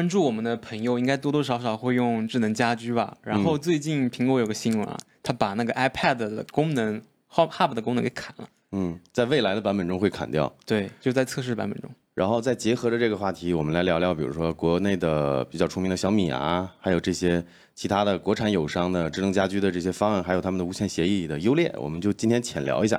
关注我们的朋友应该多多少少会用智能家居吧。然后最近苹果有个新闻啊，它把那个 iPad 的功能 Hub Hub 的功能给砍了。嗯，在未来的版本中会砍掉。对，就在测试版本中。然后再结合着这个话题，我们来聊聊，比如说国内的比较出名的小米啊，还有这些其他的国产友商的智能家居的这些方案，还有他们的无线协议的优劣，我们就今天浅聊一下。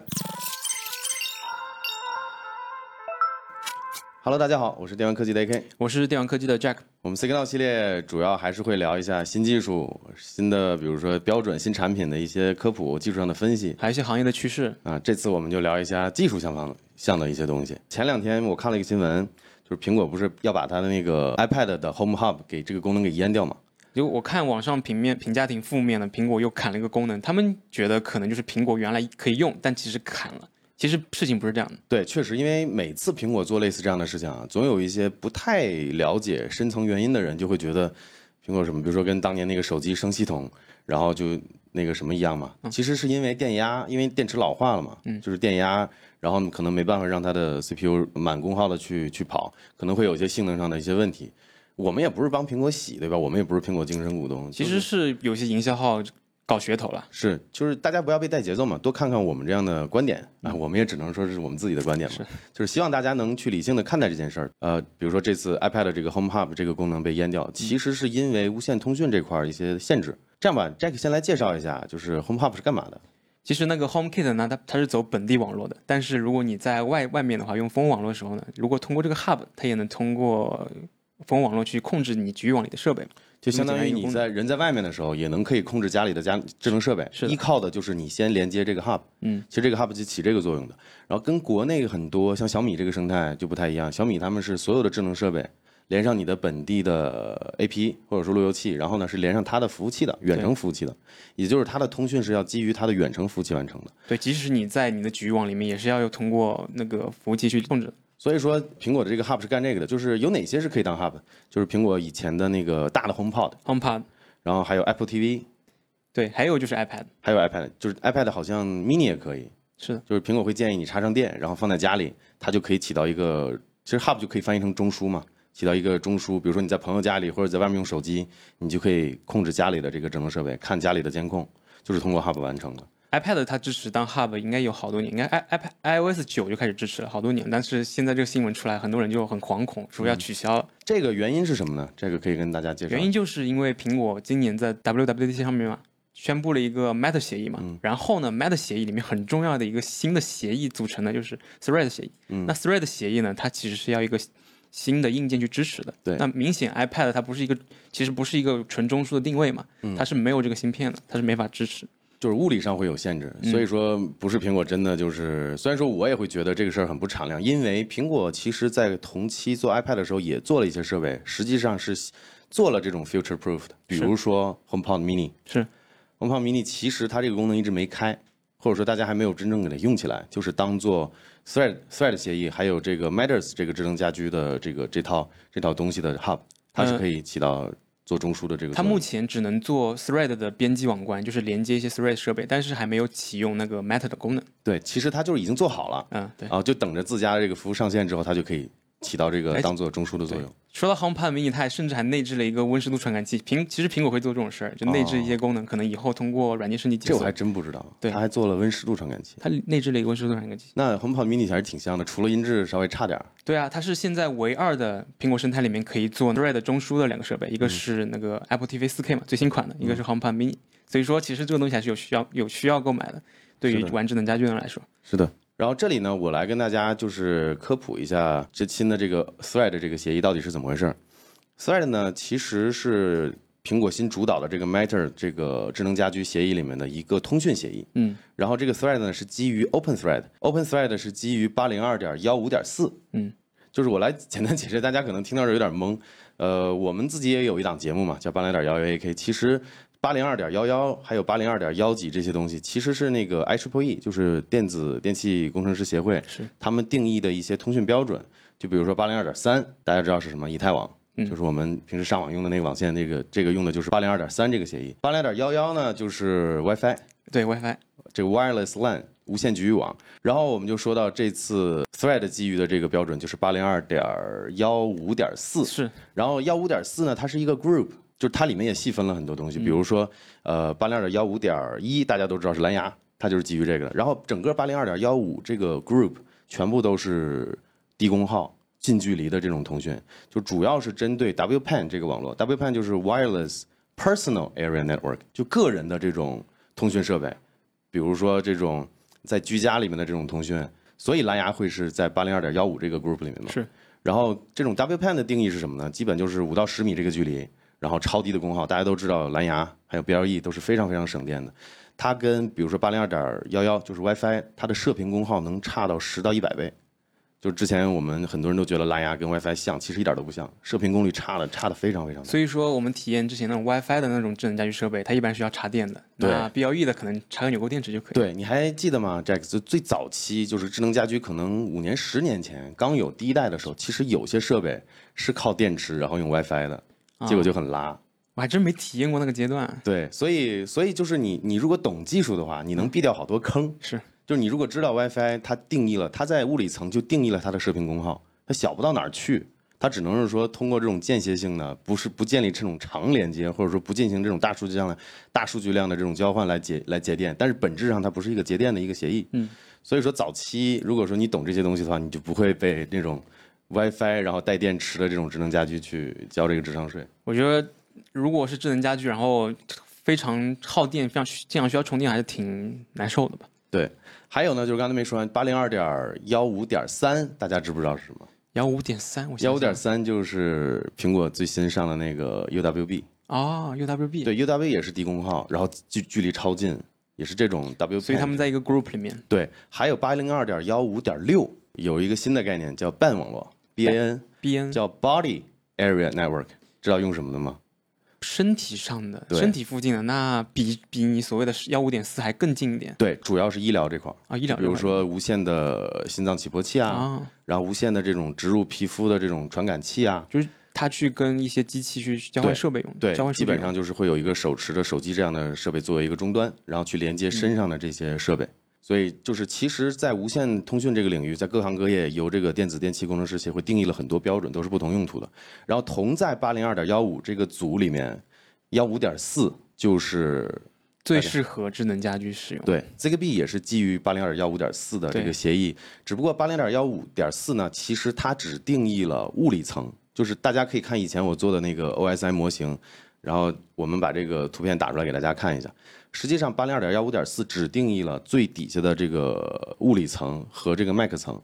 Hello，大家好，我是电玩科技的 AK，我是电玩科技的 Jack。我们 Signal 系列主要还是会聊一下新技术、新的，比如说标准、新产品的一些科普、技术上的分析，还有一些行业的趋势啊。这次我们就聊一下技术相方向的一些东西。前两天我看了一个新闻，就是苹果不是要把它的那个 iPad 的 Home Hub 给这个功能给阉掉吗？就我看网上平面评价挺负面的，苹果又砍了一个功能，他们觉得可能就是苹果原来可以用，但其实砍了。其实事情不是这样的，对，确实，因为每次苹果做类似这样的事情啊，总有一些不太了解深层原因的人就会觉得，苹果什么，比如说跟当年那个手机升系统，然后就那个什么一样嘛，其实是因为电压，因为电池老化了嘛，就是电压，然后可能没办法让它的 CPU 满功耗的去去跑，可能会有一些性能上的一些问题。我们也不是帮苹果洗，对吧？我们也不是苹果精神股东，其实是有些营销号。搞噱头了，是就是大家不要被带节奏嘛，多看看我们这样的观点啊，我们也只能说是我们自己的观点嘛，就是希望大家能去理性的看待这件事儿。呃，比如说这次 iPad 这个 Home Hub 这个功能被阉掉，其实是因为无线通讯这块儿一些限制。这样吧，Jack 先来介绍一下，就是 Home Hub 是干嘛的？其实那个 HomeKit 呢，它它是走本地网络的，但是如果你在外外面的话，用蜂窝网络的时候呢，如果通过这个 Hub，它也能通过蜂窝网络去控制你局域网里的设备。就相当于你在人在外面的时候，也能可以控制家里的家智能设备。是依靠的就是你先连接这个 hub。嗯，其实这个 hub 就起这个作用的。然后跟国内很多像小米这个生态就不太一样。小米他们是所有的智能设备连上你的本地的 AP 或者说路由器，然后呢是连上它的服务器的远程服务器的，也就是它的通讯是要基于它的远程服务器完成的。对，即使你在你的局域网里面，也是要有通过那个服务器去控制。所以说，苹果的这个 Hub 是干这个的，就是有哪些是可以当 Hub？就是苹果以前的那个大的 HomePod，HomePod，然后还有 Apple TV，对，还有就是 iPad，还有 iPad，就是 iPad 好像 Mini 也可以，是的，就是苹果会建议你插上电，然后放在家里，它就可以起到一个，其实 Hub 就可以翻译成中枢嘛，起到一个中枢。比如说你在朋友家里或者在外面用手机，你就可以控制家里的这个智能设备，看家里的监控，就是通过 Hub 完成的。iPad 它支持当 Hub 应该有好多年，应该 i iPad iOS 九就开始支持了好多年，但是现在这个新闻出来，很多人就很惶恐，说要取消了。这个原因是什么呢？这个可以跟大家介绍。原因就是因为苹果今年在 WWDC 上面嘛，宣布了一个 Matter 协议嘛，然后呢，Matter 协议里面很重要的一个新的协议组成的就是 Thread 协议。那 Thread 协议呢，它其实是要一个新的硬件去支持的。对。那明显 iPad 它不是一个，其实不是一个纯中枢的定位嘛，它是没有这个芯片的，它是没法支持。就是物理上会有限制，所以说不是苹果真的就是。虽然说我也会觉得这个事儿很不敞亮，因为苹果其实在同期做 iPad 的时候也做了一些设备，实际上是做了这种 future proof 的，比如说 HomePod Mini。是，HomePod Mini 其实它这个功能一直没开，或者说大家还没有真正给它用起来，就是当做 Thread Thread 协议，还有这个 Matters 这个智能家居的这个这套这套东西的 Hub，它是可以起到。做中枢的这个，它目前只能做 Thread 的编辑网关，就是连接一些 Thread 设备，但是还没有启用那个 Matter 的功能。对，其实它就是已经做好了，嗯，对，然后就等着自家的这个服务上线之后，它就可以。起到这个当做中枢的作用。说到 HomePod Mini，它甚至还内置了一个温湿度传感器。苹其实苹果会做这种事儿，就内置一些功能，可能以后通过软件升级。这我还真不知道。对，它还做了温湿度传感器。它内置了一个温湿度传感器。那 HomePod Mini 还是挺香的，除了音质稍微差点儿。对啊，它是现在唯二的苹果生态里面可以做 Thread 中枢的两个设备，一个是那个 Apple TV 4K 嘛，最新款的，一个是 HomePod Mini。所以说，其实这个东西还是有需要有需要购买的，对于玩智能家居的人来说。是的。然后这里呢，我来跟大家就是科普一下这新的这个 Thread 这个协议到底是怎么回事。Thread 呢，其实是苹果新主导的这个 Matter 这个智能家居协议里面的一个通讯协议。嗯。然后这个 Thread 呢是基于 Open Thread，Open Thread 是基于八零二点幺五点四。嗯。就是我来简单解释，大家可能听到这有点懵。呃，我们自己也有一档节目嘛，叫八零点幺幺 AK，其实。八零二点幺幺，还有八零二点幺几这些东西，其实是那个 IEEE，就是电子电气工程师协会，是他们定义的一些通讯标准。就比如说八零二点三，大家知道是什么？以太网，就是我们平时上网用的那个网线，那个这个用的就是八零二点三这个协议。八零二点幺幺呢，就是 WiFi，对 WiFi，这个 Wireless LAN 无线局域网。然后我们就说到这次 Thread 基于的这个标准就是八零二点幺五点四，是。然后幺五点四呢，它是一个 group，就是它里面也细分了很多东西，比如说呃八零二点幺五点一，大家都知道是蓝牙，它就是基于这个的。然后整个八零二点幺五这个 group 全部都是低功耗。近距离的这种通讯，就主要是针对 WPAN 这个网络，WPAN 就是 Wireless Personal Area Network，就个人的这种通讯设备，比如说这种在居家里面的这种通讯，所以蓝牙会是在八零二点幺五这个 group 里面嘛？是。然后这种 WPAN 的定义是什么呢？基本就是五到十米这个距离，然后超低的功耗。大家都知道蓝牙还有 BLE 都是非常非常省电的，它跟比如说八零二点幺幺就是 WiFi，它的射频功耗能差到十到一百倍。就是之前我们很多人都觉得蓝牙跟 WiFi 像，其实一点都不像，射频功率差的差的非常非常。所以说我们体验之前那种 WiFi 的那种智能家居设备，它一般是要插电的。对，BLE 的可能插个纽扣电池就可以。对，你还记得吗，Jack？就最早期就是智能家居，可能五年、十年前刚有第一代的时候，其实有些设备是靠电池，然后用 WiFi 的，结果就很拉。我还真没体验过那个阶段。对，所以所以就是你你如果懂技术的话，你能避掉好多坑。是。就是你如果知道 WiFi，它定义了它在物理层就定义了它的射频功耗，它小不到哪儿去，它只能是说通过这种间歇性的，不是不建立这种长连接，或者说不进行这种大数据量的、大数据量的这种交换来节来节电，但是本质上它不是一个节电的一个协议。嗯，所以说早期如果说你懂这些东西的话，你就不会被那种 WiFi 然后带电池的这种智能家居去交这个智商税。我觉得如果是智能家居，然后非常耗电、非常经常需要充电，还是挺难受的吧。对，还有呢，就是刚才没说完，八零二点幺五点三，大家知不知道是什么？幺五点三，幺五点三就是苹果最新上的那个 UWB。啊，UWB。对，UWB 也是低功耗，然后距距离超近，也是这种 W。所以他们在一个 group 里面。对，还有八零二点幺五点六，有一个新的概念叫 BAN 网络 BAN 叫 Body Area Network，知道用什么的吗？身体上的，身体附近的，那比比你所谓的幺五点四还更近一点。对，主要是医疗这块啊，医疗，比如说无线的心脏起搏器啊，然后无线的这种植入皮肤的这种传感器啊，就是它去跟一些机器去交换设备用。对，交换基本上就是会有一个手持的手机这样的设备作为一个终端，然后去连接身上的这些设备。所以就是，其实，在无线通讯这个领域，在各行各业，由这个电子电器工程师协会定义了很多标准，都是不同用途的。然后同在八零二点幺五这个组里面，幺五点四就是最适合智能家居使用。对，Zigbee 也是基于八零二点幺五点四的这个协议，只不过八零点幺五点四呢，其实它只定义了物理层，就是大家可以看以前我做的那个 OSI 模型，然后我们把这个图片打出来给大家看一下。实际上，八零二点幺五点四只定义了最底下的这个物理层和这个麦克层，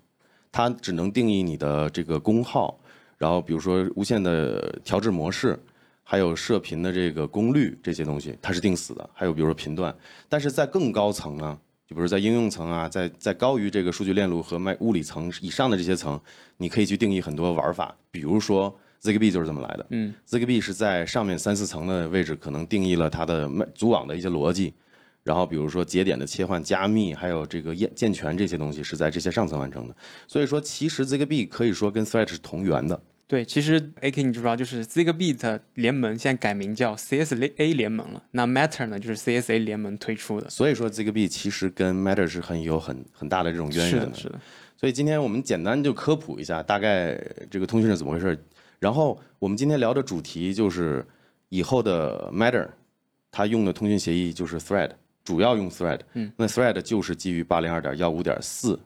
它只能定义你的这个功耗，然后比如说无线的调制模式，还有射频的这个功率这些东西，它是定死的。还有比如说频段，但是在更高层呢，就比如在应用层啊，在在高于这个数据链路和麦物理层以上的这些层，你可以去定义很多玩法，比如说。Zigbee 就是这么来的。嗯，Zigbee 是在上面三四层的位置，可能定义了它的组网的一些逻辑，然后比如说节点的切换、加密，还有这个验健全这些东西是在这些上层完成的。所以说，其实 Zigbee 可以说跟 Thread 是同源的。对，其实 AK 你知不知道，就是 Zigbee 联盟现在改名叫 CSA 联盟了。那 Matter 呢，就是 CSA 联盟推出的。所以说，Zigbee 其实跟 Matter 是很有很很大的这种渊源的。是的。所以今天我们简单就科普一下，大概这个通讯是怎么回事。然后我们今天聊的主题就是以后的 Matter，它用的通讯协议就是 Thread，主要用 Thread。嗯，那 Thread 就是基于八零二点幺五点四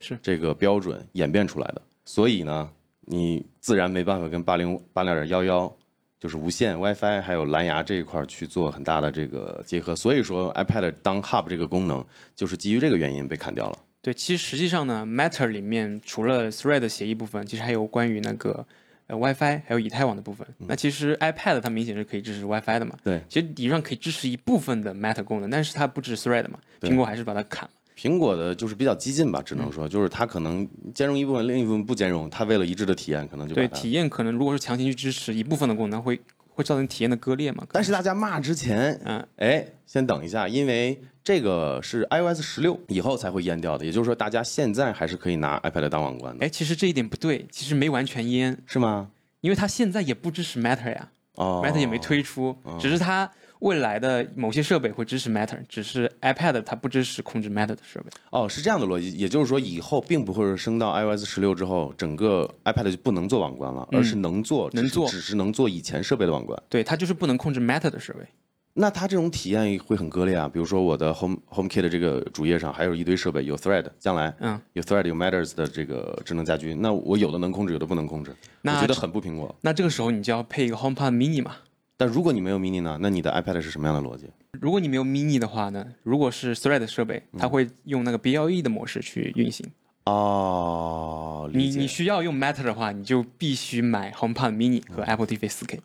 是这个标准演变出来的。所以呢，你自然没办法跟八零八零点幺幺就是无线 WiFi 还有蓝牙这一块去做很大的这个结合。所以说 iPad 当 Hub 这个功能就是基于这个原因被砍掉了。对，其实实际上呢，Matter 里面除了 Thread 协议部分，其实还有关于那个。呃，WiFi 还有以太网的部分，那其实 iPad 它明显是可以支持 WiFi 的嘛？对，其实理论上可以支持一部分的 Matter 功能，但是它不支持 Thread 嘛？苹果还是把它砍了。苹果的就是比较激进吧，只能说就是它可能兼容一部分，另一部分不兼容。它为了一致的体验，可能就对体验可能如果是强行去支持一部分的功能，会会造成体验的割裂嘛？但是大家骂之前，嗯，哎，先等一下，因为。这个是 iOS 十六以后才会淹掉的，也就是说，大家现在还是可以拿 iPad 当网关的。哎，其实这一点不对，其实没完全淹，是吗？因为它现在也不支持 Matter 呀哦，Matter 也没推出，只是它未来的某些设备会支持 Matter，只是 iPad 它不支持控制 Matter 的设备。哦，是这样的逻辑，也就是说以后并不会升到 iOS 十六之后，整个 iPad 就不能做网关了，而是能做，能做，只是能做以前设备的网关。对，它就是不能控制 Matter 的设备。那它这种体验会很割裂啊，比如说我的 Home HomeKit 这个主页上还有一堆设备，有 Thread，将来嗯有 Thread 有 Matters 的这个智能家居，那我有的能控制，有的不能控制，我觉得很不苹果。那这个时候你就要配一个 HomePod Mini 嘛？但如果你没有 Mini 呢？那你的 iPad 是什么样的逻辑？如果你没有 Mini 的话呢？如果是 Thread 设备，它会用那个 BLE 的模式去运行。哦，你你需要用 Matter 的话，你就必须买 HomePod Mini 和 Apple TV 4K。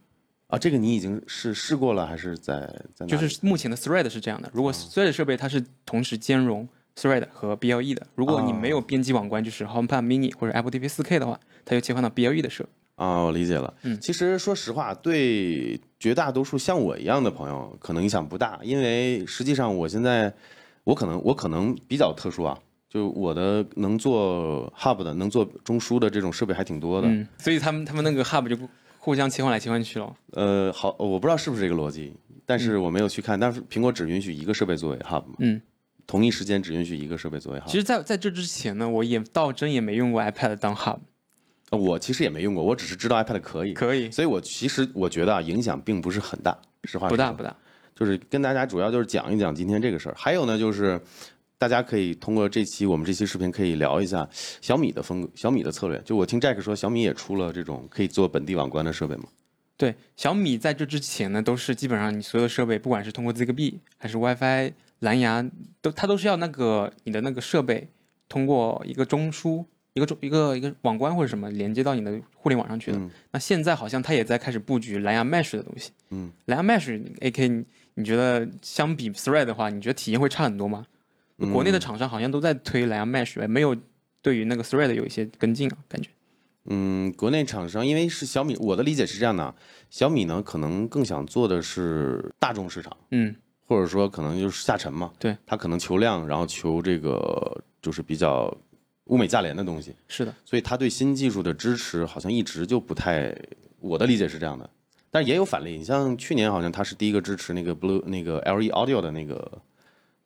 啊，这个你已经是试过了，还是在在？就是目前的 Thread 是这样的。如果 Thread 设备它是同时兼容 Thread 和 BLE 的，如果你没有编辑网关，就是 HomePod Mini 或者 Apple TV 4K 的话，它就切换到 BLE 的设备。啊，我理解了。嗯，其实说实话，对绝大多数像我一样的朋友，可能影响不大，因为实际上我现在，我可能我可能比较特殊啊，就我的能做 Hub 的、能做中枢的这种设备还挺多的。嗯，所以他们他们那个 Hub 就互相切换来切换去了。呃，好，我不知道是不是这个逻辑，但是我没有去看。但是苹果只允许一个设备作为 Hub 嘛？嗯，同一时间只允许一个设备作为 Hub。其实，在在这之前呢，我也倒真也没用过 iPad 当 Hub。我其实也没用过，我只是知道 iPad 可以，可以，所以我其实我觉得啊，影响并不是很大，实话不大不大，就是跟大家主要就是讲一讲今天这个事儿。还有呢，就是大家可以通过这期我们这期视频可以聊一下小米的风格、小米的策略。就我听 Jack 说，小米也出了这种可以做本地网关的设备嘛？对，小米在这之前呢，都是基本上你所有的设备，不管是通过 Zigbee 还是 WiFi 蓝牙，都它都是要那个你的那个设备通过一个中枢。一个中一个一个网关或者什么连接到你的互联网上去的。那现在好像它也在开始布局蓝牙 Mesh 的东西。嗯，蓝牙 Mesh，AK，你你觉得相比 Thread 的话，你觉得体验会差很多吗？国内的厂商好像都在推蓝牙 Mesh，没有对于那个 Thread 有一些跟进啊，感觉。嗯，国内厂商因为是小米，我的理解是这样的，小米呢可能更想做的是大众市场，嗯，或者说可能就是下沉嘛。对，它可能求量，然后求这个就是比较。物美价廉的东西是的，所以他对新技术的支持好像一直就不太，我的理解是这样的，但是也有反例。你像去年好像他是第一个支持那个 Blue 那个 LE Audio 的那个，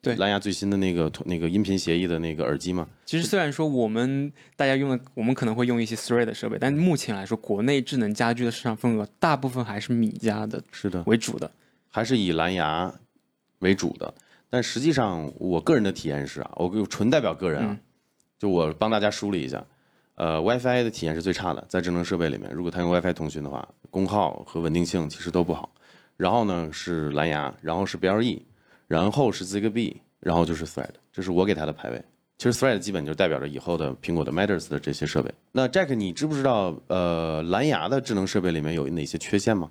对蓝牙最新的那个那个音频协议的那个耳机嘛。其实虽然说我们大家用的，我们可能会用一些 Thread 的设备，但目前来说，国内智能家居的市场份额大部分还是米家的，是的为主的，还是以蓝牙为主的。但实际上，我个人的体验是啊，我纯代表个人啊。就我帮大家梳理一下，呃，WiFi 的体验是最差的，在智能设备里面，如果它用 WiFi 通讯的话，功耗和稳定性其实都不好。然后呢是蓝牙，然后是 BLE，然后是 Zigbee，然后就是 Thread，这是我给它的排位。其实 Thread 基本就代表着以后的苹果的 Matters 的这些设备。那 Jack，你知不知道呃蓝牙的智能设备里面有哪些缺陷吗？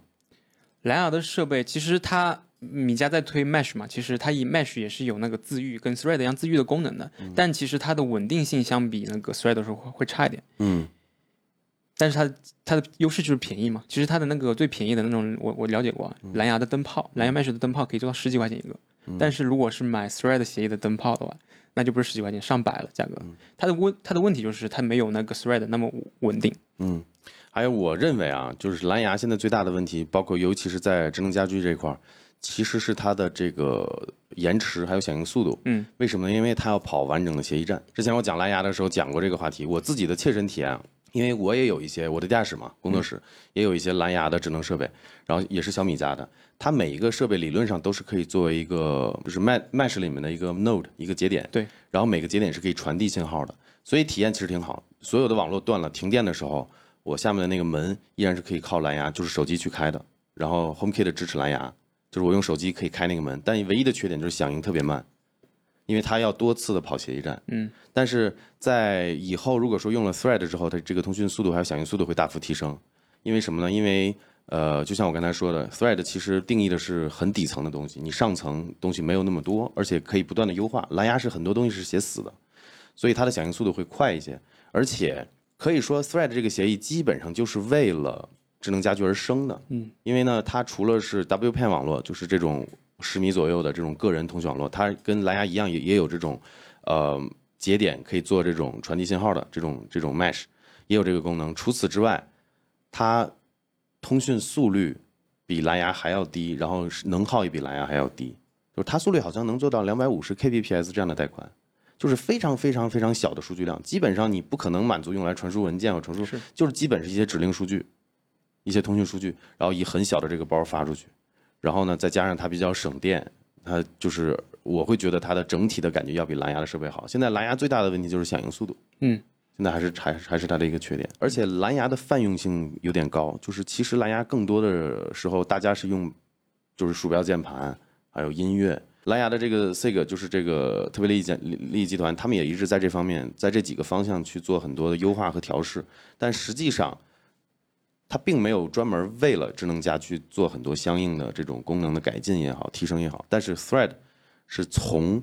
蓝牙的设备其实它。米家在推 Mesh 嘛，其实它以 Mesh 也是有那个自愈跟 Thread 一样自愈的功能的，但其实它的稳定性相比那个 Thread 的时候会会差一点。嗯，但是它它的优势就是便宜嘛。其实它的那个最便宜的那种，我我了解过，蓝牙的灯泡，蓝牙 Mesh 的灯泡可以做到十几块钱一个。但是如果是买 Thread 协议的灯泡的话，那就不是十几块钱，上百了价格。它的问它的问题就是它没有那个 Thread 那么稳定。嗯，还有我认为啊，就是蓝牙现在最大的问题，包括尤其是在智能家居这一块儿。其实是它的这个延迟还有响应速度，嗯，为什么呢？因为它要跑完整的协议站。之前我讲蓝牙的时候讲过这个话题，我自己的切身体验，因为我也有一些我的驾驶嘛，工作室也有一些蓝牙的智能设备，然后也是小米家的，它每一个设备理论上都是可以作为一个就是 Mesh 里面的一个 node 一个节点，对，然后每个节点是可以传递信号的，所以体验其实挺好。所有的网络断了、停电的时候，我下面的那个门依然是可以靠蓝牙，就是手机去开的，然后 HomeKit 支持蓝牙。就是我用手机可以开那个门，但唯一的缺点就是响应特别慢，因为它要多次的跑协议站。嗯，但是在以后如果说用了 Thread 之后，它这个通讯速度还有响应速度会大幅提升。因为什么呢？因为呃，就像我刚才说的，Thread 其实定义的是很底层的东西，你上层东西没有那么多，而且可以不断的优化。蓝牙是很多东西是写死的，所以它的响应速度会快一些。而且可以说 Thread 这个协议基本上就是为了。智能家居而生的，嗯，因为呢，它除了是 WPN 网络，就是这种十米左右的这种个人通讯网络，它跟蓝牙一样，也也有这种，呃，节点可以做这种传递信号的这种这种 Mesh，也有这个功能。除此之外，它通讯速率比蓝牙还要低，然后能耗也比蓝牙还要低，就是它速率好像能做到两百五十 kbps 这样的带宽，就是非常非常非常小的数据量，基本上你不可能满足用来传输文件和传输，就是基本是一些指令数据，一些通讯数据，然后以很小的这个包发出去，然后呢再加上它比较省电，它就是我会觉得它的整体的感觉要比蓝牙的设备好。现在蓝牙最大的问题就是响应速度，嗯。现在还是还还是它的一个缺点，而且蓝牙的泛用性有点高，就是其实蓝牙更多的时候大家是用，就是鼠标键盘，还有音乐。蓝牙的这个 SIG 就是这个特别利益利益集团，他们也一直在这方面，在这几个方向去做很多的优化和调试，但实际上，它并没有专门为了智能家居做很多相应的这种功能的改进也好，提升也好。但是 Thread 是从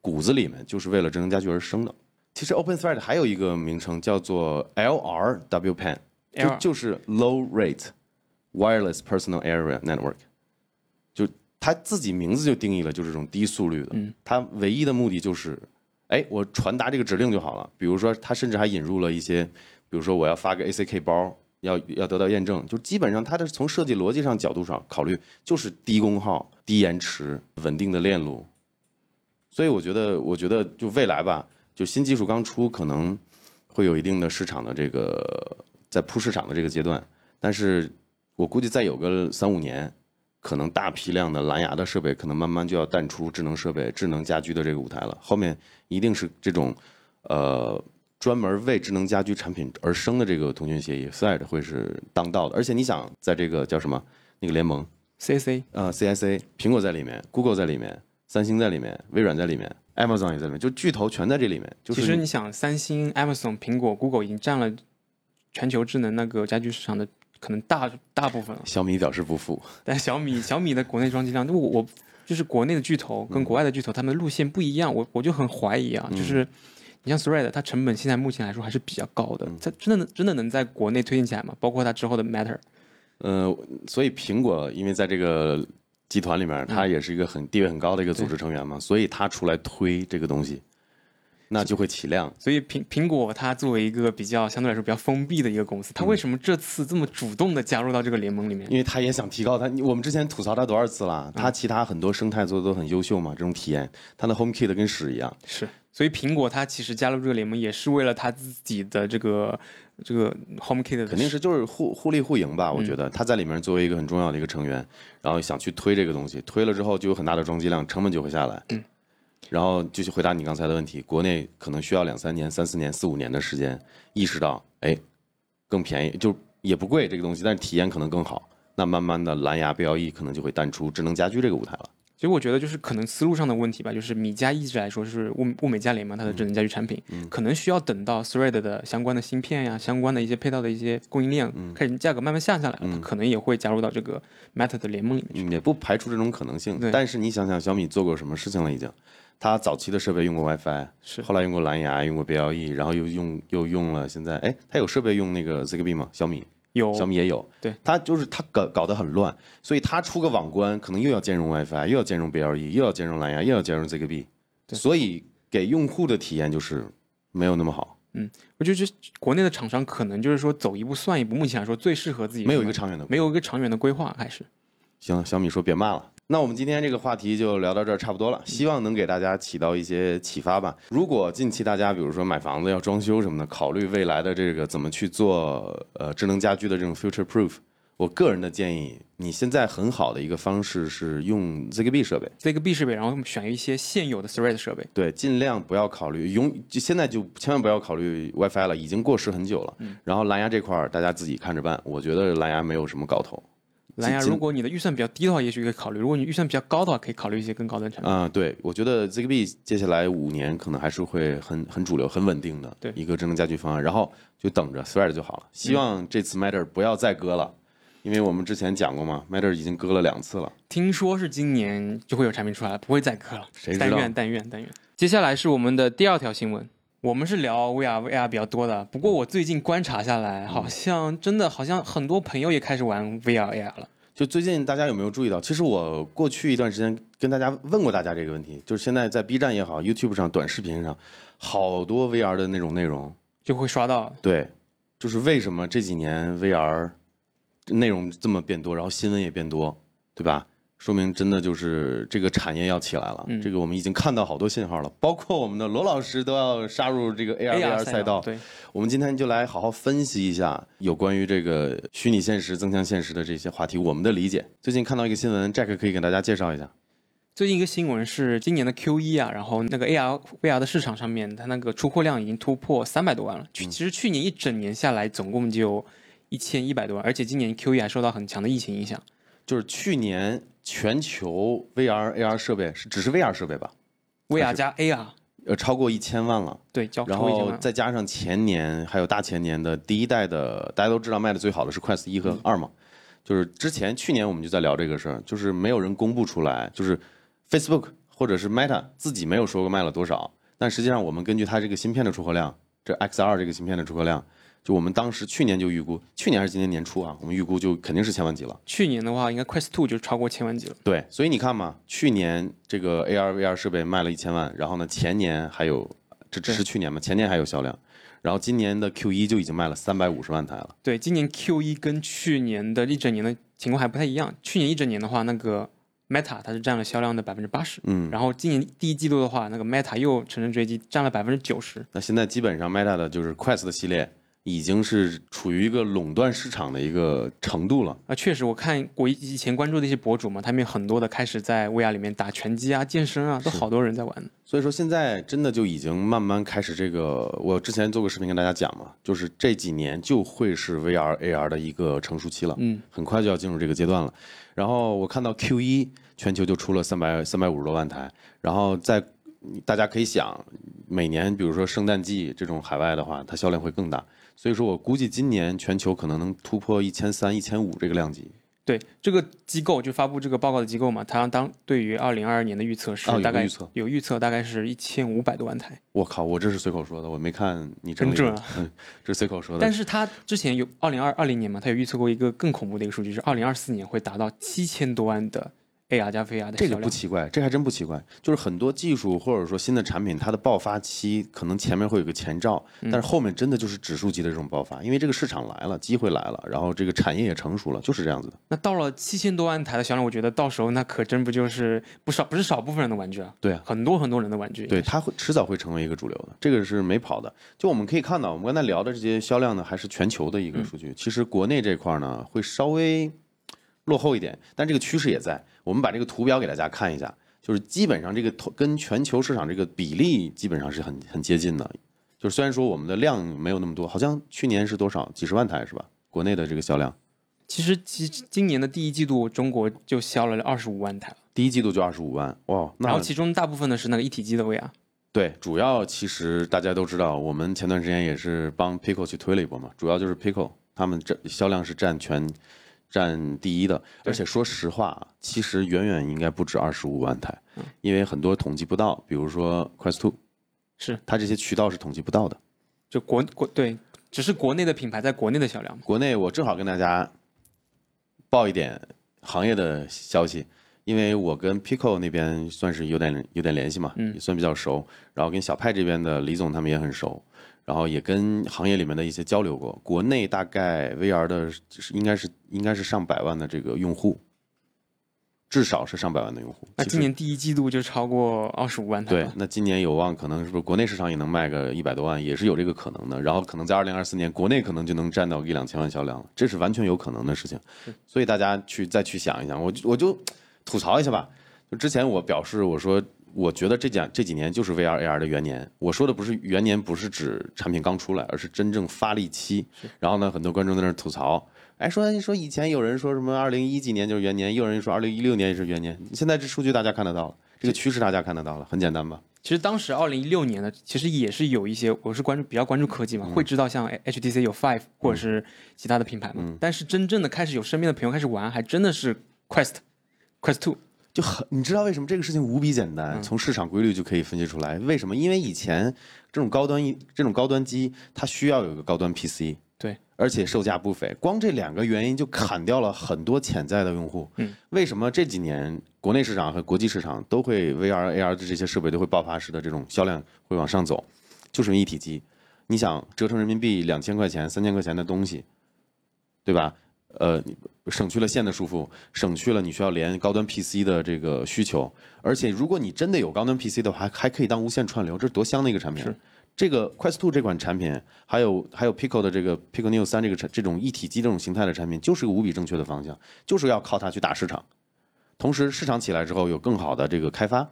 骨子里面就是为了智能家居而生的。其实 OpenThread 还有一个名称叫做 LRWPAN，就就是 Low Rate Wireless Personal Area Network，就它自己名字就定义了，就是这种低速率的。它唯一的目的就是，哎，我传达这个指令就好了。比如说，它甚至还引入了一些，比如说我要发个 ACK 包，要要得到验证，就基本上它的从设计逻辑上角度上考虑，就是低功耗、低延迟、稳定的链路。所以我觉得，我觉得就未来吧。就新技术刚出，可能会有一定的市场的这个在铺市场的这个阶段，但是我估计再有个三五年，可能大批量的蓝牙的设备可能慢慢就要淡出智能设备、智能家居的这个舞台了。后面一定是这种呃专门为智能家居产品而生的这个通讯协议，Thread 会是当道的。而且你想，在这个叫什么那个联盟，CSA 呃 CSA，苹果在里面，Google 在里面，三星在里面，微软在里面。Amazon 也在里面，就巨头全在这里面。其实你想，三星、Amazon、苹果、Google 已经占了全球智能那个家居市场的可能大大部分了。小米表示不服，但小米小米的国内装机量，我我就是国内的巨头跟国外的巨头，他们的路线不一样，我我就很怀疑啊。就是你像 Thread，它成本现在目前来说还是比较高的，它真的能真的能在国内推进起来吗？包括它之后的 Matter。呃，所以苹果因为在这个。集团里面，它也是一个很地位很高的一个组织成员嘛，所以它出来推这个东西，那就会起量。所以苹苹果它作为一个比较相对来说比较封闭的一个公司，它为什么这次这么主动的加入到这个联盟里面？因为他也想提高它。我们之前吐槽它多少次了？它其他很多生态做的都很优秀嘛，这种体验，它的 HomeKit 跟屎一样。是，所以苹果它其实加入这个联盟也是为了它自己的这个。这个 HomeKit 肯定是就是互互利互赢吧，我觉得他在里面作为一个很重要的一个成员，然后想去推这个东西，推了之后就有很大的装机量，成本就会下来。嗯，然后继续回答你刚才的问题，国内可能需要两三年、三四年、四五年的时间，意识到哎更便宜，就也不贵这个东西，但是体验可能更好，那慢慢的蓝牙 BLE 可能就会淡出智能家居这个舞台了。所以我觉得就是可能思路上的问题吧，就是米家一直来说是物物美价廉嘛，它的智能家居产品，可能需要等到 Thread 的相关的芯片呀、相关的一些配套的一些供应链开始价格慢慢下下来了，可能也会加入到这个 Meta 的联盟里面去。也不排除这种可能性。但是你想想，小米做过什么事情了？已经，它早期的设备用过 WiFi，是后来用过蓝牙，用过 BLE，然后又用又用了现在，哎，它有设备用那个 Zigbee 吗？小米。有小米也有，对它就是它搞搞得很乱，所以它出个网关可能又要兼容 WiFi，又要兼容 BLE，又要兼容蓝牙，又要兼容 Zigbee，所以给用户的体验就是没有那么好。嗯，我觉得这国内的厂商可能就是说走一步算一步，目前来说最适合自己，没有一个长远的，没有一个长远的规划，还是。行，小米说别骂了。那我们今天这个话题就聊到这儿差不多了，希望能给大家起到一些启发吧。如果近期大家比如说买房子要装修什么的，考虑未来的这个怎么去做呃智能家居的这种 future proof，我个人的建议，你现在很好的一个方式是用 Zigbee 设备，Zigbee 设备，然后选一些现有的 Thread 设备，对，尽量不要考虑永，就现在就千万不要考虑 WiFi 了，已经过时很久了。然后蓝牙这块儿大家自己看着办，我觉得蓝牙没有什么搞头。蓝牙，如果你的预算比较低的话，也许可以考虑；如果你预算比较高的话，可以考虑一些更高端产品。啊，对，我觉得 Zigbee 接下来五年可能还是会很很主流、很稳定的一个智能家居方案。然后就等着 Thread 就好了。希望这次 Matter 不要再割了，因为我们之前讲过嘛，Matter 已经割了两次了。听说是今年就会有产品出来了，不会再割了。谁但愿但愿但愿。接下来是我们的第二条新闻。我们是聊 VR VR 比较多的，不过我最近观察下来，好像真的好像很多朋友也开始玩 VR AR 了。就最近大家有没有注意到？其实我过去一段时间跟大家问过大家这个问题，就是现在在 B 站也好，YouTube 上短视频上，好多 VR 的那种内容就会刷到。对，就是为什么这几年 VR 内容这么变多，然后新闻也变多，对吧？说明真的就是这个产业要起来了。嗯这个我们已经看到好多信号了，包括我们的罗老师都要杀入这个 AR VR 赛道。对，我们今天就来好好分析一下有关于这个虚拟现实、增强现实的这些话题，我们的理解。最近看到一个新闻，Jack 可以给大家介绍一下。最近一个新闻是今年的 Q 一啊，然后那个 AR VR 的市场上面，它那个出货量已经突破三百多万了。去其实去年一整年下来，总共就一千一百多万，而且今年 Q 一还受到很强的疫情影响。就是去年全球 VR AR 设备是只是 VR 设备吧？VR 加 AR，呃，超过一千万了。对，交然后超过一千万。再加上前年还有大前年的第一代的，大家都知道卖的最好的是 Quest 一和二嘛，就是之前去年我们就在聊这个事儿，就是没有人公布出来，就是 Facebook 或者是 Meta 自己没有说过卖了多少，但实际上我们根据它这个芯片的出货量，这 XR 这个芯片的出货量，就我们当时去年就预估，去年还是今年年初啊，我们预估就肯定是千万级了。去年的话，应该 Quest Two 就超过千万级了。对，所以你看嘛，去年这个 AR VR 设备卖了一千万，然后呢，前年还有，这只是去年嘛，前年还有销量，然后今年的 Q 一就已经卖了三百五十万台了。对，今年 Q 一跟去年的一整年的情况还不太一样。去年一整年的话，那个 Meta 它是占了销量的百分之八十，嗯，然后今年第一季度的话，那个 Meta 又乘胜追击，占了百分之九十。那现在基本上 Meta 的就是 Quest 的系列已经是处于一个垄断市场的一个程度了。啊，确实，我看我以以前关注的一些博主嘛，他们有很多的开始在 VR 里面打拳击啊、健身啊，都好多人在玩。所以说现在真的就已经慢慢开始这个，我之前做过视频跟大家讲嘛，就是这几年就会是 VR AR 的一个成熟期了，嗯，很快就要进入这个阶段了。然后我看到 Q 一全球就出了三百三百五十多万台，然后在大家可以想，每年比如说圣诞季这种海外的话，它销量会更大。所以说我估计今年全球可能能突破一千三、一千五这个量级。对，这个机构就发布这个报告的机构嘛，它当对于二零二二年的预测是大概预测有预测，大概是一千五百多万台。我靠，我这是随口说的，我没看你整理的真准啊嗯，这是随口说的。但是它之前有二零二二零年嘛，它有预测过一个更恐怖的一个数据，是二零二四年会达到七千多万的 AR 加 VR 的这个不。奇怪，这还真不奇怪。就是很多技术或者说新的产品，它的爆发期可能前面会有个前兆，嗯但是后面真的就是指数级的这种爆发，因为这个市场来了，机会来了，然后这个产业也成熟了，就是这样子的。那到了七千多万台的销量，我觉得到时候那可真不就是不少不是少部分人的玩具啊，对啊，很多很多人的玩具。对，它会迟早会成为一个主流的，这个是没跑的。就我们可以看到，我们刚才聊的这些销量呢，还是全球的一个数据。其实国内这块呢，会稍微落后一点，但这个趋势也在。我们把这个图表给大家看一下，就是基本上这个投跟全球市场这个比例基本上是很很接近的。就是虽然说我们的量没有那么多，好像去年是多少几十万台是吧？国内的这个销量，其实其今年的第一季度，中国就销了二十五万台了，第一季度就二十五万，哇！那然后其中大部分的是那个一体机的 VR。对，主要其实大家都知道，我们前段时间也是帮 Pico 去推了一波嘛，主要就是 Pico 他们这销量是占全占第一的，而且说实话，其实远远应该不止二十五万台，因为很多统计不到，比如说 Quest Two，是，它这些渠道是统计不到的。就国国对，只是国内的品牌在国内的销量。国内我正好跟大家报一点行业的消息，因为我跟 Pico 那边算是有点有点联系嘛，嗯也算比较熟，然后跟小派这边的李总他们也很熟，然后也跟行业里面的一些交流过。国内大概 VR 的是应该是应该是上百万的这个用户，至少是上百万的用户。那今年第一季度就超过二十五万台，。对那今年有望可能是不是国内市场也能卖个一百多万，也是有这个可能的。然后可能在二零二四年，国内可能就能占到一两千万销量了，这是完全有可能的事情。所以大家去再去想一想，我就我就吐槽一下吧。就之前我表示我说，我觉得这讲这几年就是 VR AR 的元年。我说的不是元年，不是指产品刚出来，而是真正发力期。然后呢，很多观众在那儿吐槽，哎，说说以前有人说什么二零一几年就是元年，又有人说二零一六年也是元年。现在这数据大家看得到了，这个趋势大家看得到了，很简单吧？其实当时二零一六年呢，其实也是有一些，我是关注比较关注科技嘛，会知道像 HTC 有 Five 或者是其他的品牌嘛。但是真正的开始有身边的朋友开始玩，还真的是 Quest、Quest Two。就很，你知道为什么这个事情无比简单？从市场规律就可以分析出来。为什么？因为以前这种高端一这种高端机，它需要有一个高端 PC，对，而且售价不菲。光这两个原因就砍掉了很多潜在的用户。嗯，为什么这几年国内市场和国际市场都会 VR、AR 的这些设备都会爆发式的这种销量会往上走？就是因为一体机。你想折成人民币两千块钱、三千块钱的东西，对吧？呃，省去了线的束缚，省去了你需要连高端 PC 的这个需求。而且，如果你真的有高端 PC 的话，还可以当无线串流，这是多香的一个产品！是这个 Quest Two 这款产品，还有还有 Pico 的这个 Pico Neo 三这个这种一体机这种形态的产品，就是个无比正确的方向，就是要靠它去打市场。同时，市场起来之后，有更好的这个开发，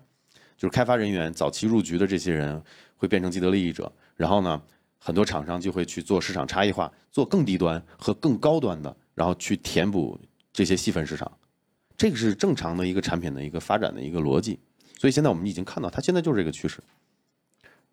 就是开发人员早期入局的这些人会变成既得利益者，然后呢，很多厂商就会去做市场差异化，做更低端和更高端的，然后去填补这些细分市场。这个是正常的一个产品的一个发展的一个逻辑。所以现在我们已经看到，它现在就是这个趋势。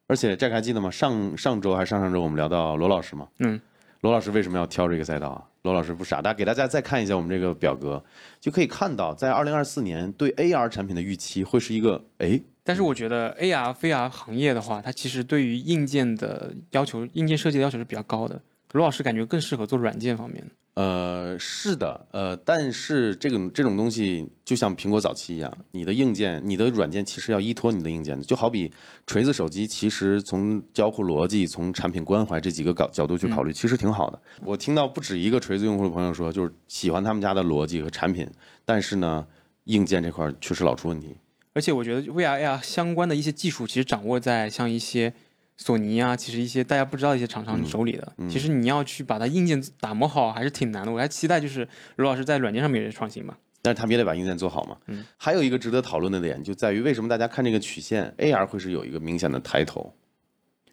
而且这个还记得吗？上上周还是上上周，我们聊到罗老师嘛，嗯，罗老师为什么要挑这个赛道啊？罗老师不傻，大家给大家再看一下我们这个表格，就可以看到，在二零二四年对 AR 产品的预期会是一个哎，但是我觉得 AR、VR 行业的话，它其实对于硬件的要求、硬件设计的要求是比较高的。罗老师感觉更适合做软件方面。呃，是的，呃，但是这种这种东西就像苹果早期一样，你的硬件、你的软件其实要依托你的硬件的，就好比锤子手机，其实从交互逻辑、从产品关怀这几个角角度去考虑，其实挺好的。我听到不止一个锤子用户的朋友说，就是喜欢他们家的逻辑和产品，但是呢，硬件这块确实老出问题。而且我觉得 VR、AR 相关的一些技术，其实掌握在像一些。索尼啊，其实一些大家不知道一些厂商手里的，其实你要去把它硬件打磨好，还是挺难的。我还期待就是罗老师在软件上面也创新吧。但是他们也得把硬件做好嘛。嗯。还有一个值得讨论的点，就在于为什么大家看这个曲线，AR 会是有一个明显的抬头？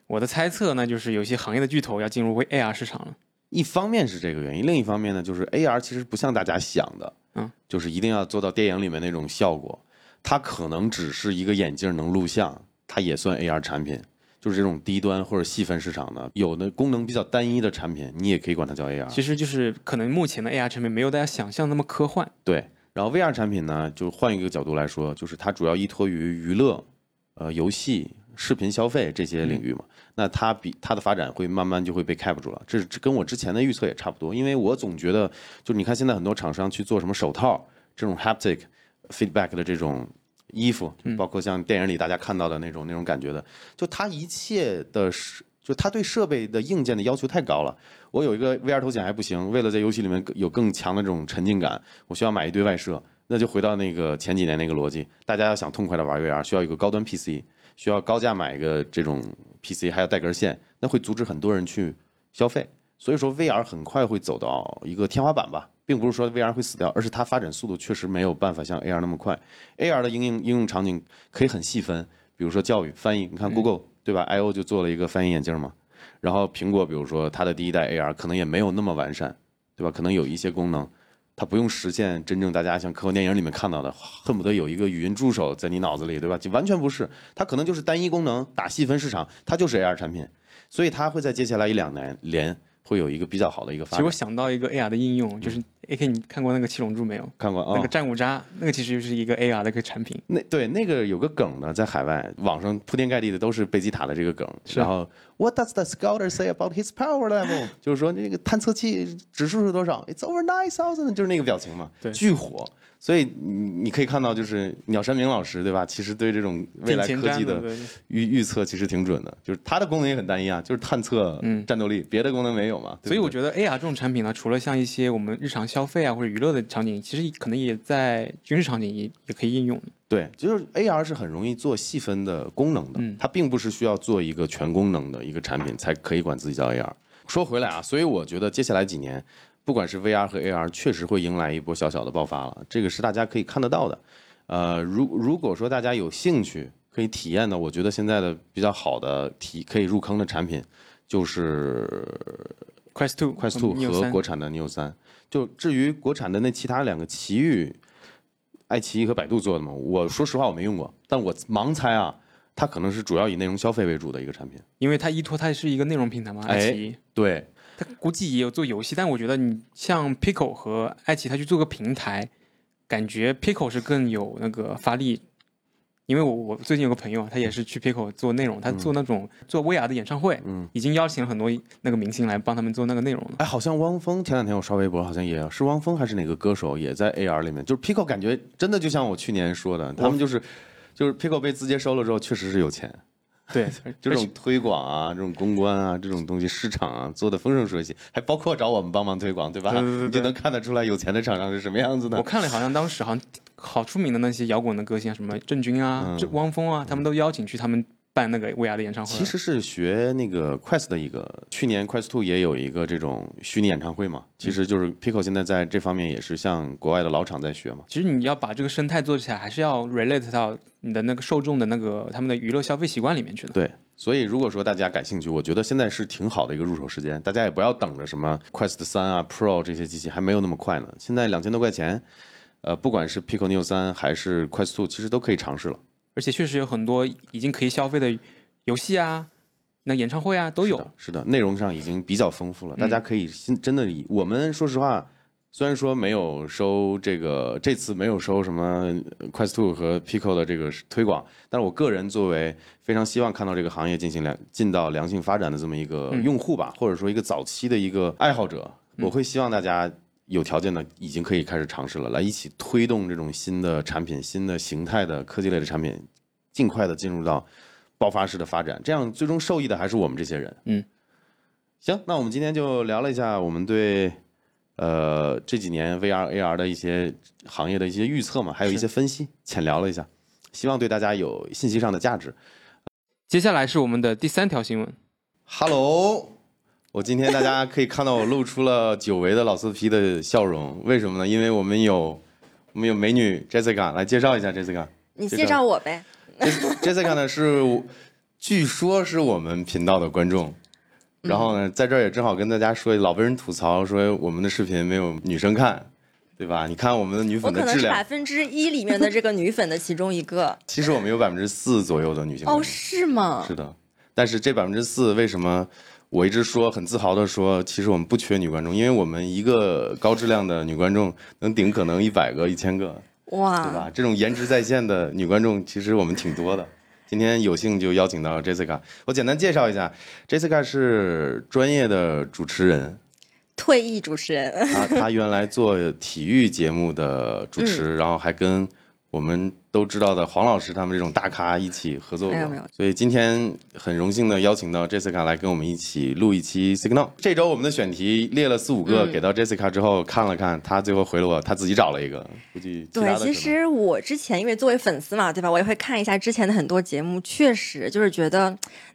我的猜测呢，就是有些行业的巨头要进入 AR 市场了。一方面是这个原因，另一方面呢，就是 AR 其实不像大家想的，嗯，就是一定要做到电影里面那种效果，它可能只是一个眼镜能录像，它也算 AR 产品。就是这种低端或者细分市场的，有的功能比较单一的产品，你也可以管它叫 AR。其实就是可能目前的 AR 产品没有大家想象那么科幻。对，然后 VR 产品呢，就换一个角度来说，就是它主要依托于娱乐、呃游戏、视频消费这些领域嘛。那它比它的发展会慢慢就会被 cap 住了。这是跟我之前的预测也差不多，因为我总觉得，就你看现在很多厂商去做什么手套这种 haptic feedback 的这种。衣服，包括像电影里大家看到的那种那种感觉的，就它一切的设，就它对设备的硬件的要求太高了。我有一个 VR 头显还不行，为了在游戏里面有更强的这种沉浸感，我需要买一堆外设。那就回到那个前几年那个逻辑，大家要想痛快的玩 VR，需要一个高端 PC，需要高价买一个这种 PC，还要带根线，那会阻止很多人去消费。所以说 VR 很快会走到一个天花板吧。并不是说 VR 会死掉，而是它发展速度确实没有办法像 AR 那么快。AR 的应用应用场景可以很细分，比如说教育、翻译。你看 Google 对吧？I/O 就做了一个翻译眼镜嘛。然后苹果，比如说它的第一代 AR 可能也没有那么完善，对吧？可能有一些功能，它不用实现真正大家像科幻电影里面看到的，恨不得有一个语音助手在你脑子里，对吧？就完全不是，它可能就是单一功能打细分市场，它就是 AR 产品。所以它会在接下来一两年连。会有一个比较好的一个发展。其实我想到一个 AR 的应用，就是 AK，你看过那个七龙珠没有？看过啊。那个战五渣，那个其实就是一个 AR 的一个产品。那对那个有个梗呢，在海外网上铺天盖地的都是贝吉塔的这个梗。然后 What does the scouter say about his power level？就是说那个探测器指数是多少？It's over nine thousand，就是那个表情嘛，对巨火。所以你你可以看到，就是鸟山明老师对吧？其实对这种未来科技的预预测其实挺准的。就是它的功能也很单一啊，就是探测战斗力，别的功能没有嘛。所以我觉得 AR 这种产品呢，除了像一些我们日常消费啊或者娱乐的场景，其实可能也在军事场景也也可以应用。对，就是 AR 是很容易做细分的功能的，它并不是需要做一个全功能的一个产品才可以管自己叫 AR。说回来啊，所以我觉得接下来几年。不管是 VR 和 AR，确实会迎来一波小小的爆发了，这个是大家可以看得到的。呃，如如果说大家有兴趣可以体验的，我觉得现在的比较好的体可以入坑的产品，就是 Quest Two、Quest Two 和国产的 Neo 三。就至于国产的那其他两个奇遇，爱奇艺和百度做的嘛，我说实话我没用过，但我盲猜啊，它可能是主要以内容消费为主的一个产品，因为它依托它是一个内容平台嘛，爱奇艺。对。它估计也有做游戏，但我觉得你像 Pico 和爱奇艺，它去做个平台，感觉 Pico 是更有那个发力。因为我我最近有个朋友，他也是去 Pico 做内容，他做那种做 VR 的演唱会，嗯，已经邀请了很多那个明星来帮他们做那个内容了。哎，好像汪峰前两天我刷微博，好像也是汪峰还是哪个歌手也在 AR 里面，就是 Pico 感觉真的就像我去年说的，他们就是就是 Pico 被字节收了之后，确实是有钱。对，这种推广啊，这种公关啊，这种东西市场啊做的风生水起，还包括找我们帮忙推广，对吧？你就能看得出来有钱的厂商是什么样子的。我看了，好像当时好像好出名的那些摇滚的歌星，什么郑钧啊、汪峰啊，他们都邀请去他们。办那个 VR 的演唱会，其实是学那个 Quest 的一个。去年 Quest Two 也有一个这种虚拟演唱会嘛，其实就是 Pico 现在在这方面也是向国外的老厂在学嘛。其实你要把这个生态做起来，还是要 relate 到你的那个受众的那个他们的娱乐消费习惯里面去的。对，所以如果说大家感兴趣，我觉得现在是挺好的一个入手时间。大家也不要等着什么 Quest 三啊 Pro 这些机器还没有那么快呢。现在两千多块钱，呃，不管是 Pico Neo 三还是 Quest Two，其实都可以尝试了。而且确实有很多已经可以消费的。游戏啊，那演唱会啊都有，是的，内容上已经比较丰富了。大家可以真的，我们说实话，虽然说没有收这个，这次没有收什么 Quest Two 和 Pico 的这个推广，但是我个人作为非常希望看到这个行业进行良进到良性发展的这么一个用户吧，或者说一个早期的一个爱好者，我会希望大家有条件的已经可以开始尝试了，来一起推动这种新的产品、新的形态的科技类的产品，尽快的进入到。爆发式的发展，这样最终受益的还是我们这些人。嗯，行，那我们今天就聊了一下我们对呃这几年 VR AR 的一些行业的一些预测嘛，还有一些分析，浅聊了一下，希望对大家有信息上的价值。接下来是我们的第三条新闻。Hello，我今天大家可以看到我露出了久违的老色批的笑容，为什么呢？因为我们有我们有美女 Jessica 来介绍一下 Jessica。你介绍我呗。Jessica 呢是，据说是我们频道的观众，然后呢，在这儿也正好跟大家说，老被人吐槽说我们的视频没有女生看，对吧？你看我们的女粉的质量，我可能是百分之一里面的这个女粉的其中一个。其实我们有百分之四左右的女性。哦，是吗？是的，但是这百分之四为什么我一直说很自豪的说，其实我们不缺女观众，因为我们一个高质量的女观众能顶可能一百个、一千个。哇，对吧？这种颜值在线的女观众，其实我们挺多的。今天有幸就邀请到 Jessica，我简单介绍一下，Jessica 是专业的主持人，退役主持人。她她原来做体育节目的主持，然后还跟我们。都知道的黄老师他们这种大咖一起合作过，所以今天很荣幸的邀请到 Jessica 来跟我们一起录一期 Signal。这周我们的选题列了四五个，给到 Jessica 之后看了看，她最后回了我，她自己找了一个，估计对。其实我之前因为作为粉丝嘛，对吧？我也会看一下之前的很多节目，确实就是觉得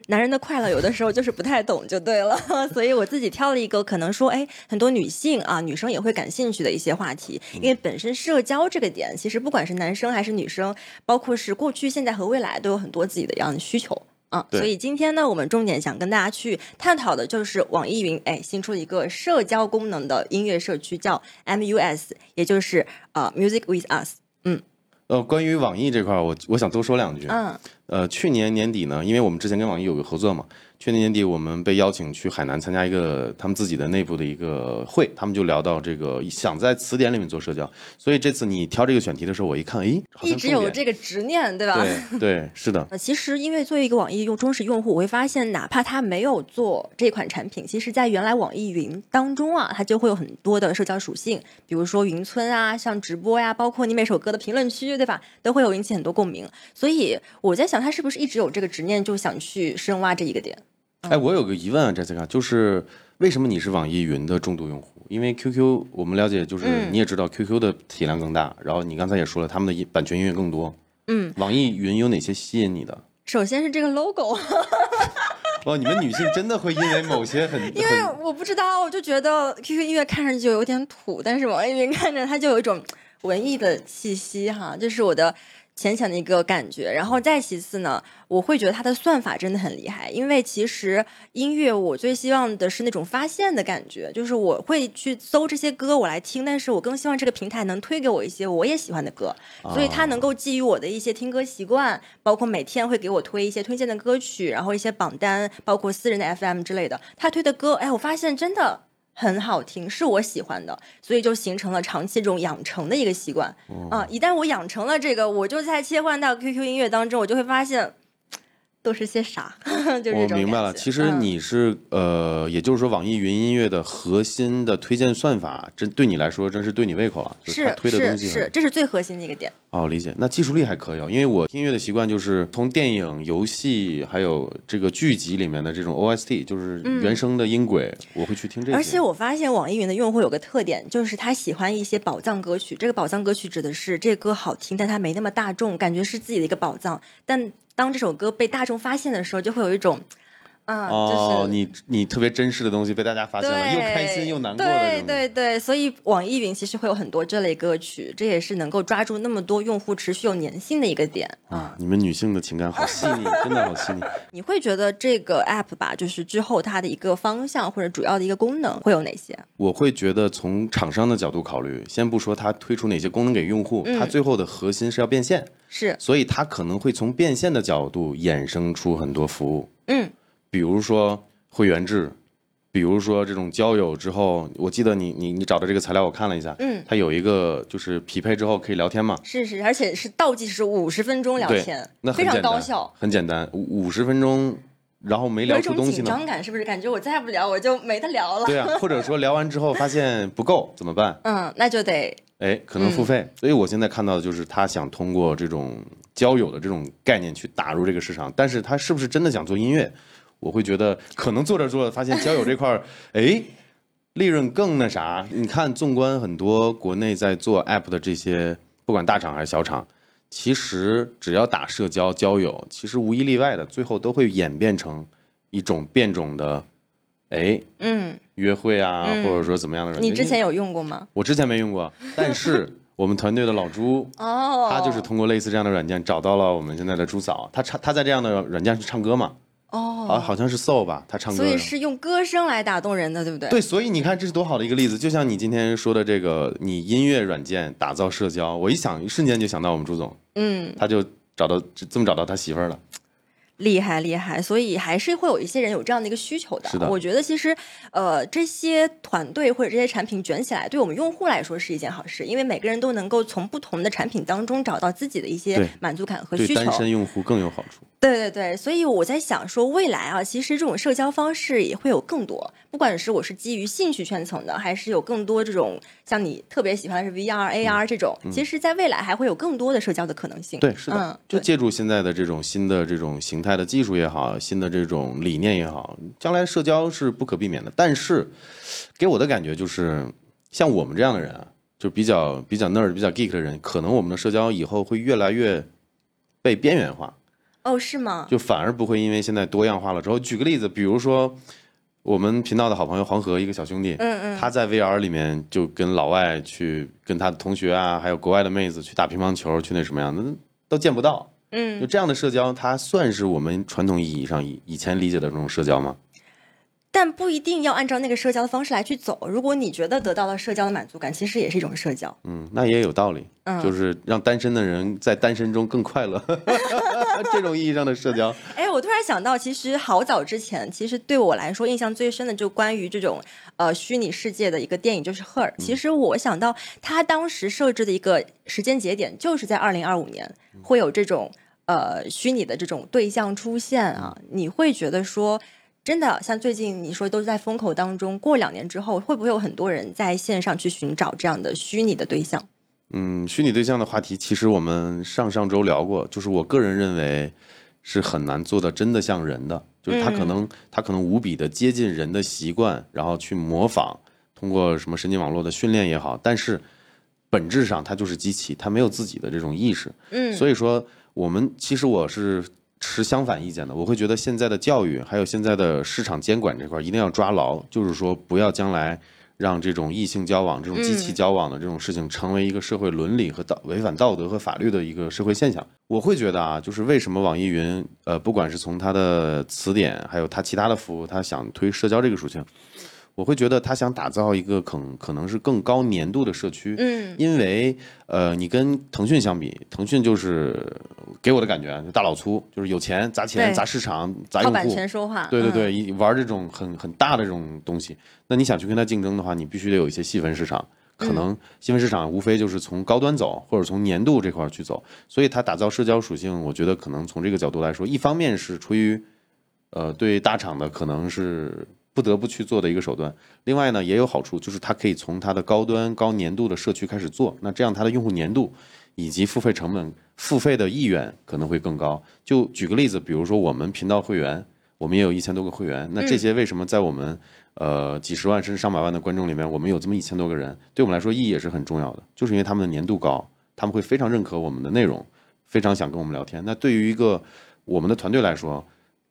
男人的快乐有的时候就是不太懂就对了，所以我自己挑了一个可能说，哎，很多女性啊，女生也会感兴趣的一些话题，因为本身社交这个点，其实不管是男生还是女生。包括是过去、现在和未来都有很多自己的样的需求啊，所以今天呢，我们重点想跟大家去探讨的就是网易云哎新出了一个社交功能的音乐社区，叫 MUS，也就是呃 Music with Us。嗯，呃，关于网易这块，我我想多说两句。嗯，呃，去年年底呢，因为我们之前跟网易有个合作嘛。去年年底，我们被邀请去海南参加一个他们自己的内部的一个会，他们就聊到这个想在词典里面做社交，所以这次你挑这个选题的时候，我一看，哎，一直有这个执念，对吧？对对，是的。其实因为作为一个网易用忠实用户，我会发现，哪怕他没有做这款产品，其实在原来网易云当中啊，它就会有很多的社交属性，比如说云村啊，像直播呀，包括你每首歌的评论区，对吧？都会有引起很多共鸣。所以我在想，他是不是一直有这个执念，就想去深挖这一个点？哎，我有个疑问啊，Jessica，就是为什么你是网易云的重度用户？因为 QQ 我们了解，就是你也知道 QQ 的体量更大，然后你刚才也说了，他们的版权音乐更多。嗯，网易云有哪些吸引你的？首先是这个 logo。哦，你们女性真的会因为某些很…… 因为我不知道，我就觉得 QQ 音乐看上去就有点土，但是网易云看着它就有一种文艺的气息哈，这是我的。浅浅的一个感觉，然后再其次呢，我会觉得它的算法真的很厉害，因为其实音乐我最希望的是那种发现的感觉，就是我会去搜这些歌我来听，但是我更希望这个平台能推给我一些我也喜欢的歌，所以它能够基于我的一些听歌习惯，包括每天会给我推一些推荐的歌曲，然后一些榜单，包括私人的 FM 之类的，他推的歌，哎，我发现真的。很好听，是我喜欢的，所以就形成了长期这种养成的一个习惯啊。一旦我养成了这个，我就在切换到 QQ 音乐当中，我就会发现。都是些啥？就是我明白了，其实你是呃，也就是说，网易云音乐的核心的推荐算法，真对你来说真是对你胃口了，是推的东西是，这是最核心的一个点。哦，理解。那技术力还可以，因为我听音乐的习惯就是从电影、游戏还有这个剧集里面的这种 OST，就是原声的音轨，我会去听这些。而且我发现网易云的用户有个特点，就是他喜欢一些宝藏歌曲。这个宝藏歌曲指的是这歌好听，但它没那么大众，感觉是自己的一个宝藏，但。当这首歌被大众发现的时候，就会有一种，啊，就是你你特别真实的东西被大家发现了，又开心又难过的对对对，所以网易云其实会有很多这类歌曲，这也是能够抓住那么多用户持续有粘性的一个点啊。你们女性的情感好细腻，真的好细腻。你会觉得这个 app 吧，就是之后它的一个方向或者主要的一个功能会有哪些？我会觉得从厂商的角度考虑，先不说它推出哪些功能给用户，它最后的核心是要变现。是，所以它可能会从变现的角度衍生出很多服务，嗯，比如说会员制，比如说这种交友之后，我记得你你你找的这个材料我看了一下，嗯，它有一个就是匹配之后可以聊天嘛，是是，而且是倒计时五十分钟聊天，那非常高效，很简单，五十分钟，然后没聊出东西呢，紧张感是不是？感觉我再不聊我就没得聊了，对啊，或者说聊完之后发现不够怎么办？嗯，那就得。哎，可能付费，所以我现在看到的就是他想通过这种交友的这种概念去打入这个市场，但是他是不是真的想做音乐？我会觉得可能做着做着发现交友这块儿，哎，利润更那啥。你看，纵观很多国内在做 app 的这些，不管大厂还是小厂，其实只要打社交交友，其实无一例外的，最后都会演变成一种变种的。哎，嗯，约会啊，或者说怎么样的人，你之前有用过吗？我之前没用过，但是 我们团队的老朱，哦，他就是通过类似这样的软件找到了我们现在的朱嫂，他唱他在这样的软件去唱歌嘛，哦，啊，好像是 Soul 吧，他唱歌，所以是用歌声来打动人的，对不对？对，所以你看这是多好的一个例子，就像你今天说的这个，你音乐软件打造社交，我一想一瞬间就想到我们朱总，嗯，他就找到这么找到他媳妇儿了。厉害厉害，所以还是会有一些人有这样的一个需求的。我觉得其实，呃，这些团队或者这些产品卷起来，对我们用户来说是一件好事，因为每个人都能够从不同的产品当中找到自己的一些满足感和需求。对单身用户更有好处。对对对，所以我在想说，未来啊，其实这种社交方式也会有更多，不管是我是基于兴趣圈层的，还是有更多这种像你特别喜欢是 VR、AR 这种，其实在未来还会有更多的社交的可能性。对，是的，就借助现在的这种新的这种形态的技术也好，新的这种理念也好，将来社交是不可避免的。但是，给我的感觉就是，像我们这样的人啊，就比较比较 nerd、比较 geek 的人，可能我们的社交以后会越来越被边缘化。哦，是吗？就反而不会因为现在多样化了之后，举个例子，比如说我们频道的好朋友黄河一个小兄弟，嗯嗯，他在 VR 里面就跟老外去跟他的同学啊，还有国外的妹子去打乒乓球，去那什么样的都见不到，嗯，就这样的社交，它算是我们传统意义上以以前理解的这种社交吗？但不一定要按照那个社交的方式来去走。如果你觉得得到了社交的满足感，其实也是一种社交。嗯，那也有道理。嗯，就是让单身的人在单身中更快乐，这种意义上的社交。哎，我突然想到，其实好早之前，其实对我来说印象最深的就关于这种呃虚拟世界的一个电影，就是《Her》。其实我想到他当时设置的一个时间节点，就是在二零二五年会有这种呃虚拟的这种对象出现啊。你会觉得说？真的，像最近你说都在风口当中，过两年之后，会不会有很多人在线上去寻找这样的虚拟的对象？嗯，虚拟对象的话题，其实我们上上周聊过，就是我个人认为是很难做到真的像人的，就是他可能他可能无比的接近人的习惯，然后去模仿，通过什么神经网络的训练也好，但是本质上它就是机器，它没有自己的这种意识。嗯，所以说我们其实我是。持相反意见的，我会觉得现在的教育还有现在的市场监管这块一定要抓牢，就是说不要将来让这种异性交往、这种机器交往的这种事情成为一个社会伦理和道违反道德和法律的一个社会现象。我会觉得啊，就是为什么网易云呃，不管是从它的词典，还有它其他的服务，它想推社交这个属性。我会觉得他想打造一个可可能是更高粘度的社区，嗯，因为呃，你跟腾讯相比，腾讯就是给我的感觉大老粗，就是有钱砸钱砸市场砸用户，版权说话，对对对，玩这种很很大的这种东西。那你想去跟他竞争的话，你必须得有一些细分市场，可能细分市场无非就是从高端走，或者从年度这块去走，所以他打造社交属性，我觉得可能从这个角度来说，一方面是出于，呃，对大厂的可能是不得不去做的一个手段，另外呢也有好处，就是它可以从它的高端高年度的社区开始做，那这样它的用户粘度以及付费成本、付费的意愿可能会更高。就举个例子，比如说我们频道会员，我们也有一千多个会员，那这些为什么在我们呃几十万甚至上百万的观众里面，我们有这么一千多个人，对我们来说意义也是很重要的，就是因为他们的粘度高，他们会非常认可我们的内容，非常想跟我们聊天。那对于一个我们的团队来说，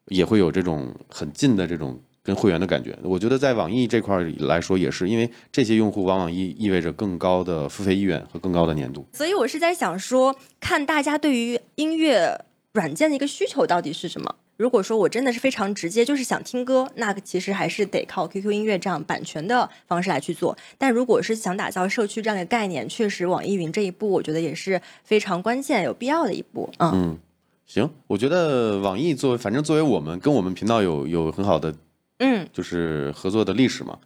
也会有这种很近的这种跟会员的感觉。我觉得在网易这块来说也是，因为这些用户往往意意味着更高的付费意愿和更高的粘度。所以我是在想说，看大家对于音乐软件的一个需求到底是什么。如果说我真的是非常直接，就是想听歌，那其实还是得靠 QQ 音乐这样版权的方式来去做。但如果是想打造社区这样的概念，确实网易云这一步，我觉得也是非常关键、有必要的一步。嗯，行，我觉得网易作为，反正作为我们跟我们频道有有很好的，嗯，就是合作的历史嘛，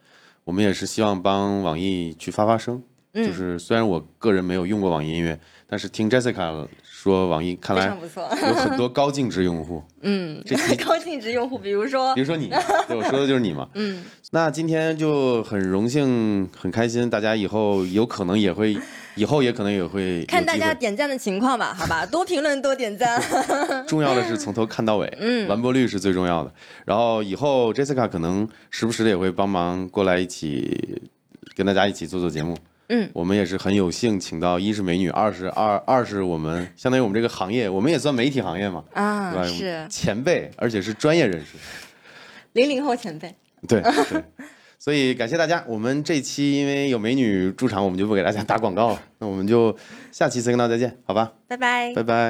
我们也是希望帮网易去发发声。嗯就是虽然我个人没有用过网易音乐，但是听 Jessica 说，网易看来有很多高净值用户。嗯，这 高净值用户，比如说，比如说你，对我说的就是你嘛。嗯，那今天就很荣幸，很开心，大家以后有可能也会，以后也可能也会看大家点赞的情况吧，好吧，多评论多点赞。重要的是从头看到尾，嗯，完播率是最重要的。然后以后 Jessica 可能时不时的也会帮忙过来一起跟大家一起做做节目。嗯，我们也是很有幸请到，一是美女，二是二二是我们相当于我们这个行业，我们也算媒体行业嘛，啊，是。前辈，而且是专业人士，零零后前辈，对对，所以感谢大家。我们这期因为有美女驻场，我们就不给大家打广告了，那我们就下期 s i g n a l 再见，好吧？拜拜，拜拜。